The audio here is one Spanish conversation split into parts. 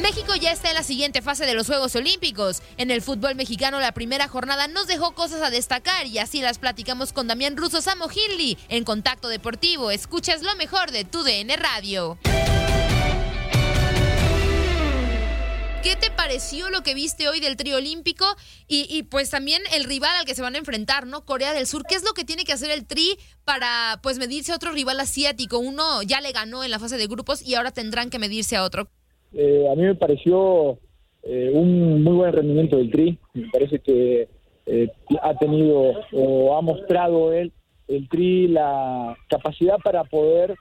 México ya está en la siguiente fase de los Juegos Olímpicos. En el fútbol mexicano la primera jornada nos dejó cosas a destacar y así las platicamos con Damián Russo Samo Hinley en Contacto Deportivo. Escuchas lo mejor de tu DN Radio. ¿Qué te pareció lo que viste hoy del trío olímpico? Y, pues también el rival al que se van a enfrentar, ¿no? Corea del Sur. ¿Qué es lo que tiene que hacer el tri para pues medirse a otro rival asiático? Uno ya le ganó en la fase de grupos y ahora tendrán que medirse a otro. Eh, a mí me pareció eh, un muy buen rendimiento del tri. Me parece que eh, ha tenido o ha mostrado él, el tri la capacidad para poder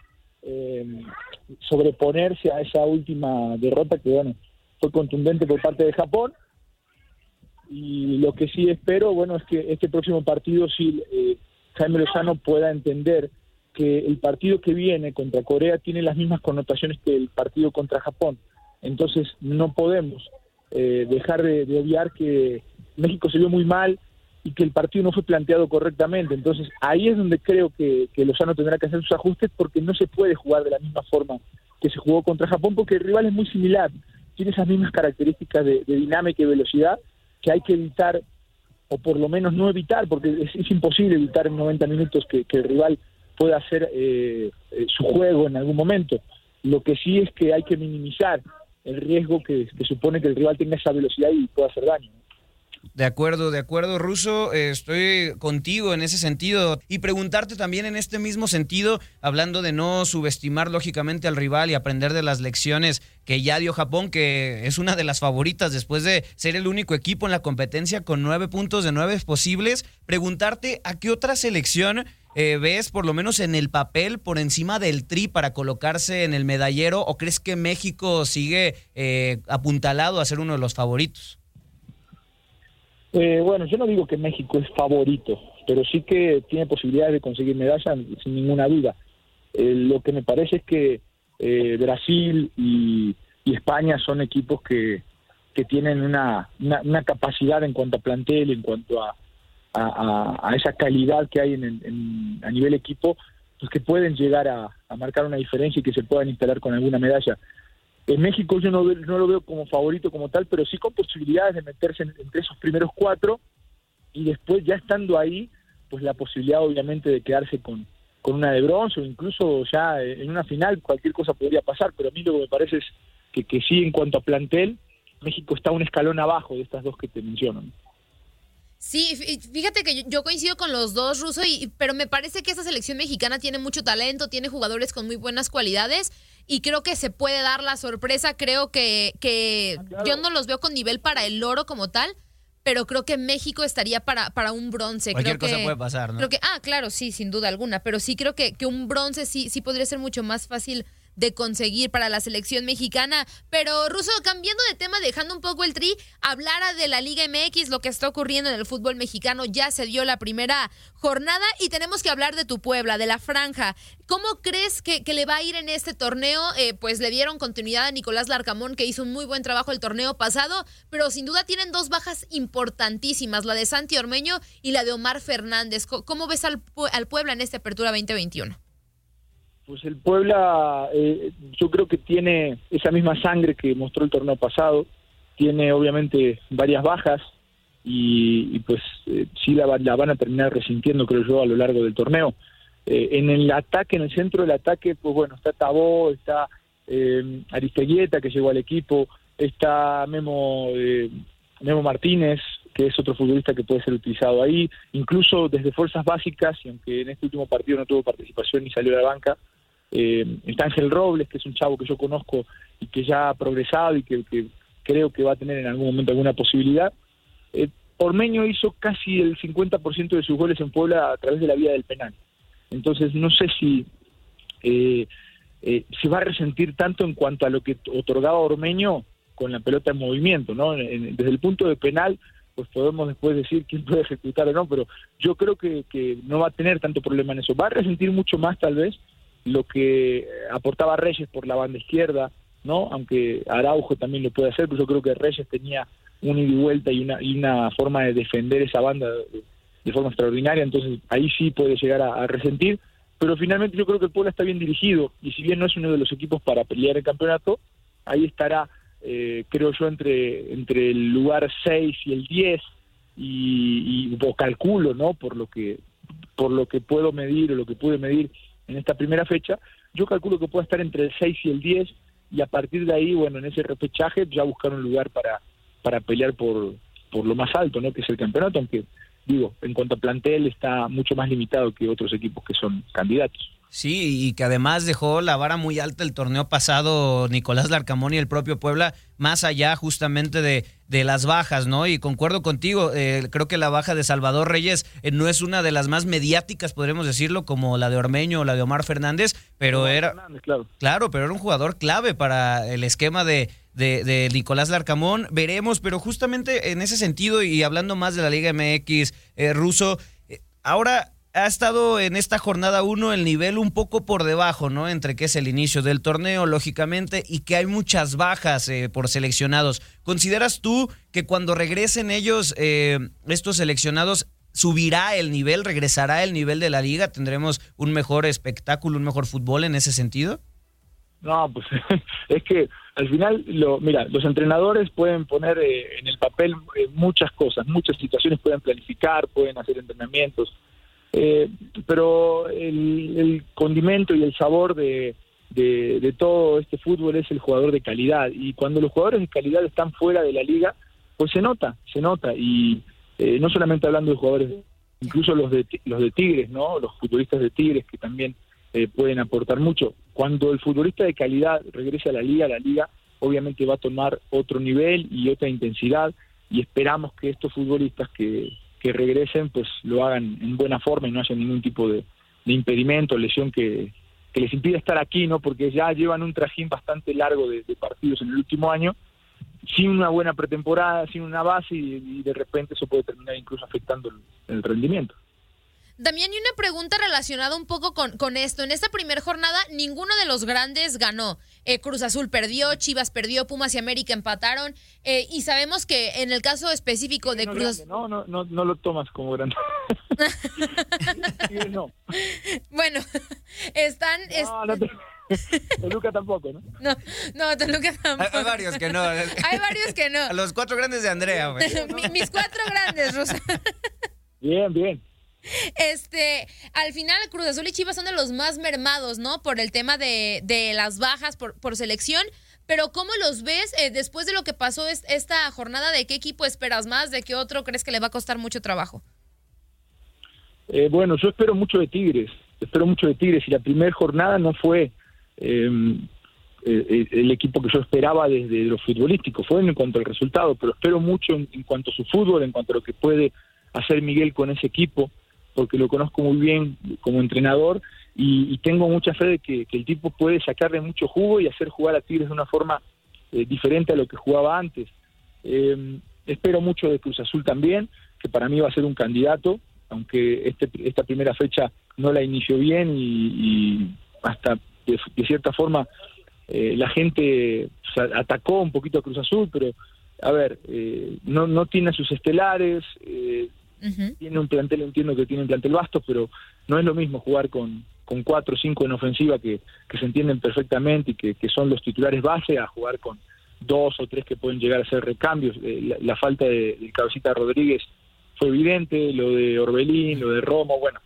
sobreponerse a esa última derrota que, bueno, fue contundente por parte de Japón. Y lo que sí espero, bueno, es que este próximo partido sí eh, Jaime Lozano pueda entender que el partido que viene contra Corea tiene las mismas connotaciones que el partido contra Japón. Entonces no podemos eh, dejar de, obviar que México se vio muy mal y que el partido no fue planteado correctamente. Entonces ahí es donde creo que, que Lozano tendrá que hacer sus ajustes porque no se puede jugar de la misma forma que se jugó contra Japón porque el rival es muy similar tiene esas mismas características de, dinámica y velocidad que hay que evitar, o por lo menos no evitar, porque es, imposible evitar en 90 minutos que, el rival pueda hacer eh, eh, su juego en algún momento. Lo que sí es que hay que minimizar el riesgo que, que supone que el rival tenga esa velocidad y pueda hacer daño. De acuerdo, de acuerdo, Ruso, eh, estoy contigo en ese sentido. Y preguntarte también en este mismo sentido, hablando de no subestimar lógicamente al rival y aprender de las lecciones que ya dio Japón, que es una de las favoritas después de ser el único equipo en la competencia con nueve puntos de nueve posibles, preguntarte a qué otra selección eh, ves, por lo menos en el papel, por encima del tri para colocarse en el medallero, o crees que México sigue eh, apuntalado a ser uno de los favoritos? Eh, bueno, yo no digo que México es favorito, pero sí que tiene posibilidades de conseguir medallas sin ninguna duda. Eh, lo que me parece es que eh, Brasil y, España son equipos que, que tienen una, una, capacidad en cuanto a plantel, en cuanto a, a, esa calidad que hay en, a nivel equipo, pues que pueden llegar a, marcar una diferencia y que se puedan instalar con alguna medalla. En México yo no, no lo veo como favorito como tal, pero sí con posibilidades de meterse entre esos primeros cuatro y después ya estando ahí, pues la posibilidad obviamente de quedarse con, con una de bronce o incluso ya en una final cualquier cosa podría pasar, pero a mí lo que me parece es que, que sí en cuanto a plantel, México está un escalón abajo de estas dos que te menciono. Sí, fíjate que yo coincido con los dos, Ruso, y, pero me parece que esa selección mexicana tiene mucho talento, tiene jugadores con muy buenas cualidades y creo que se puede dar la sorpresa. Creo que, que Ah, yo no los veo con nivel para el oro como tal, pero creo que México estaría para, para un bronce. Cualquier creo cosa que, puede pasar, ¿no? Creo que, ah, claro, sí, sin duda alguna, pero sí creo que, que un bronce sí, sí podría ser mucho más fácil de conseguir para la selección mexicana. Pero, Ruso, cambiando de tema, dejando un poco el tri, hablara de la Liga MX, lo que está ocurriendo en el fútbol mexicano, ya se dio la primera jornada y tenemos que hablar de tu Puebla, de la franja. ¿Cómo crees que, que le va a ir en este torneo? Eh, pues le dieron continuidad a Nicolás Larcamón, que hizo un muy buen trabajo el torneo pasado, pero sin duda tienen dos bajas importantísimas, la de Santi Ormeño y la de Omar Fernández. ¿Cómo, cómo ves al, al Puebla en esta apertura 2021? Pues el Puebla, eh, yo creo que tiene esa misma sangre que mostró el torneo pasado, tiene obviamente varias bajas y, y pues eh, sí la, la van a terminar resintiendo, creo yo, a lo largo del torneo. Eh, en el ataque, en el centro del ataque, pues bueno, está Tabó, está eh, Aristeguieta, que llegó al equipo, está Memo, Memo Martínez, que es otro futbolista que puede ser utilizado ahí, incluso desde fuerzas básicas, y aunque en este último partido no tuvo participación ni salió de la banca, eh, está Ángel Robles, que es un chavo que yo conozco y que ya ha progresado y que, creo que va a tener en algún momento alguna posibilidad. Eh, Ormeño hizo casi el 50% de sus goles en Puebla a través de la vía del penal. Entonces no sé si eh, eh, se va a resentir tanto en cuanto a lo que otorgaba Ormeño con la pelota en movimiento, ¿no? En- desde el punto de penal, pues podemos después decir quién puede ejecutar o no, pero yo creo que, que no va a tener tanto problema en eso. Va a resentir mucho más tal vez lo que aportaba Reyes por la banda izquierda, ¿no? Aunque Araujo también lo puede hacer, pero yo creo que Reyes tenía un ida y vuelta y una, y una forma de defender esa banda de, forma extraordinaria, entonces ahí sí puede llegar a, resentir, pero finalmente yo creo que el Puebla está bien dirigido y si bien no es uno de los equipos para pelear el campeonato, ahí estará, eh, creo yo, entre, entre el lugar 6 y el 10 y, y calculo, ¿no? Por lo que por lo que puedo medir o lo que pude medir en esta primera fecha, yo calculo que puede estar entre el 6 y el 10 y a partir de ahí, bueno, en ese repechaje ya buscar un lugar para, para pelear por, por lo más alto, ¿no? Que es el campeonato, aunque digo, en cuanto a plantel está mucho más limitado que otros equipos que son candidatos. Sí, y que además dejó la vara muy alta el torneo pasado Nicolás Larcamón y el propio Puebla, más allá justamente de, de las bajas, ¿no? Y concuerdo contigo, eh, creo que la baja de Salvador Reyes eh, no es una de las más mediáticas, podríamos decirlo, como la de Ormeño o la de Omar Fernández, pero era... claro. Claro, pero era un jugador clave para el esquema de, de, de Nicolás Larcamón. Veremos, pero justamente en ese sentido y hablando más de la Liga MX eh, ruso, eh, ahora ha estado en esta jornada 1 el nivel un poco por debajo, ¿no? Entre que es el inicio del torneo, lógicamente, y que hay muchas bajas eh, por seleccionados. ¿Consideras tú que cuando regresen ellos, eh, estos seleccionados, subirá el nivel, regresará el nivel de la liga? ¿Tendremos un mejor espectáculo, un mejor fútbol en ese sentido? No, pues es que al final, lo, mira, los entrenadores pueden poner eh, en el papel eh, muchas cosas, muchas situaciones, pueden planificar, pueden hacer entrenamientos, eh, pero el, condimento y el sabor de, de, de todo este fútbol es el jugador de calidad y cuando los jugadores de calidad están fuera de la liga, pues se nota, se nota y eh, no solamente hablando de jugadores, incluso los de los de Tigres, ¿no? Los futbolistas de Tigres que también eh, pueden aportar mucho. Cuando el futbolista de calidad regrese a la liga, la liga obviamente va a tomar otro nivel y otra intensidad y esperamos que estos futbolistas que, que regresen pues lo hagan en buena forma y no haya ningún tipo de, de impedimento, lesión que, les impida estar aquí, ¿no? Porque ya llevan un trajín bastante largo de, de partidos en el último año sin una buena pretemporada, sin una base y, y de repente eso puede terminar incluso afectando el, el rendimiento. También hay una pregunta relacionada un poco con, con esto. En esta primera jornada, ninguno de los grandes ganó. Eh, Cruz Azul perdió, Chivas perdió, Pumas y América empataron. Eh, y sabemos que en el caso específico de no, Cruz grande, no, no, no, no lo tomas como grande. Sí, no. Bueno, están. es- No, no te... Toluca tampoco, ¿no? No, no, Toluca Hay, tampoco. hay varios que no. Hay varios que no. A los cuatro grandes de Andrea, güey. Mi- Mis cuatro grandes, Rosa. Bien, bien. Este, al final Cruz Azul y Chivas son de los más mermados, ¿no? Por el tema de, de las bajas por, por selección. pero ¿cómo los ves eh, después de lo que pasó esta jornada? ¿De qué equipo esperas más? ¿De qué otro crees que le va a costar mucho trabajo? Eh, bueno, yo espero mucho de Tigres, espero mucho de Tigres y la primera jornada no fue em, el equipo que yo esperaba desde lo futbolístico, fue en cuanto al resultado, pero espero mucho en, cuanto a su fútbol, en cuanto a lo que puede hacer Miguel con ese equipo, porque lo conozco muy bien como entrenador y, tengo mucha fe de que, el tipo puede sacarle mucho jugo y hacer jugar a Tigres de una forma eh, diferente a lo que jugaba antes. Em, espero mucho de Cruz Azul también, que para mí va a ser un candidato, aunque este, esta primera fecha no la inició bien y, hasta de, cierta forma eh, la gente atacó un poquito a Cruz Azul, pero a ver, eh, no, no tiene sus estelares, eh, tiene un plantel, entiendo que tiene un plantel vasto, pero no es lo mismo jugar con, con cuatro o cinco en ofensiva que, que se entienden perfectamente y que, que, son los titulares base a jugar con dos o tres que pueden llegar a ser recambios. la, falta de, de, Cabecita Rodríguez fue evidente, lo de Orbelín, lo de Romo, bueno,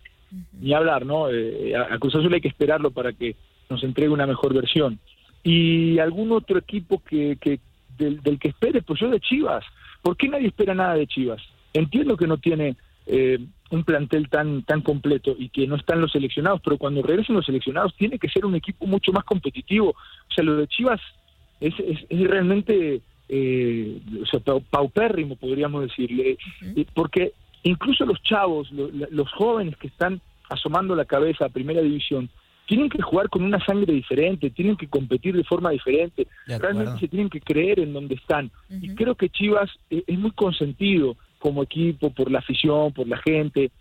ni hablar, ¿no? a Cruz Azul hay que esperarlo para que nos entregue una mejor versión y algún otro equipo que, que del, que espere, pues yo de Chivas. ¿Por qué nadie espera nada de Chivas? Entiendo que no tiene eh, un plantel tan tan completo y que no están los seleccionados, pero cuando regresen los seleccionados tiene que ser un equipo mucho más competitivo. O sea, lo de Chivas es, es, realmente eh, o sea, paupérrimo, podríamos decirle, eh, porque incluso los chavos, los jóvenes que están asomando la cabeza a primera división, tienen que jugar con una sangre diferente, tienen que competir de forma diferente, realmente se tienen que creer en donde están. Y creo que Chivas eh, es muy consentido como equipo por la afición, por la gente,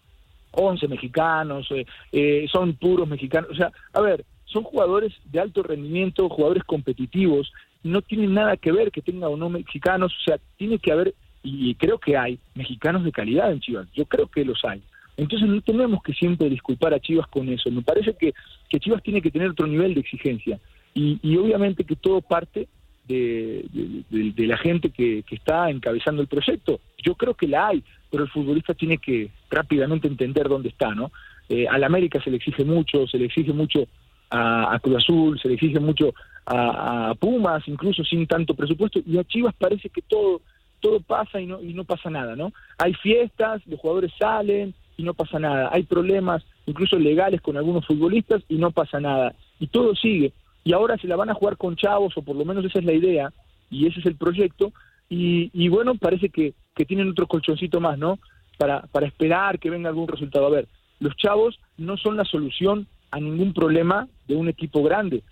11 mexicanos, eh, eh, son puros mexicanos, o sea, a ver, son jugadores de alto rendimiento, jugadores competitivos, no tienen nada que ver que tengan o no mexicanos, o sea, tiene que haber, y creo que hay, mexicanos de calidad en Chivas, yo creo que los hay. Entonces no tenemos que siempre disculpar a Chivas con eso. Me parece que, que Chivas tiene que tener otro nivel de exigencia. Y, y obviamente que todo parte de, la gente que, que, está encabezando el proyecto. Yo creo que la hay, pero el futbolista tiene que rápidamente entender dónde está, ¿no? Eh, al América se le exige mucho, se le exige mucho a, Cruz Azul, se le exige mucho a, a, Pumas, incluso sin tanto presupuesto, y a Chivas parece que todo todo pasa y no y no pasa nada, ¿no? Hay fiestas, los jugadores salen, y no pasa nada. Hay problemas incluso legales con algunos futbolistas y no pasa nada. Y todo sigue. Y ahora se la van a jugar con chavos, o por lo menos esa es la idea, y ese es el proyecto. Y, bueno, parece que, que tienen otro colchoncito más, ¿no? Para, para esperar que venga algún resultado. A ver, los chavos no son la solución a ningún problema de un equipo grande.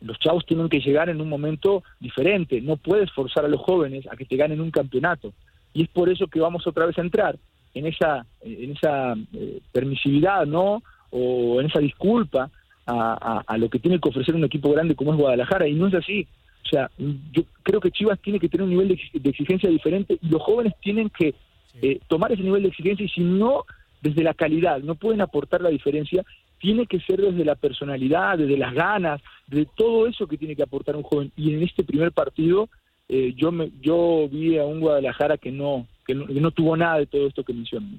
Los chavos tienen que llegar en un momento diferente. No puedes forzar a los jóvenes a que te ganen un campeonato. Y es por eso que vamos otra vez a entrar en esa, en esa eh, permisividad, ¿no? O en esa disculpa a, a, lo que tiene que ofrecer un equipo grande como es Guadalajara, y no es así. O sea, yo creo que Chivas tiene que tener un nivel de, exigencia diferente y los jóvenes tienen que eh, tomar ese nivel de exigencia y si no, desde la calidad, no pueden aportar la diferencia, tiene que ser desde la personalidad, desde las ganas, de todo eso que tiene que aportar un joven. Y en este primer partido eh, yo, me, yo vi a un Guadalajara que no, que no, tuvo nada de todo esto que mencioné.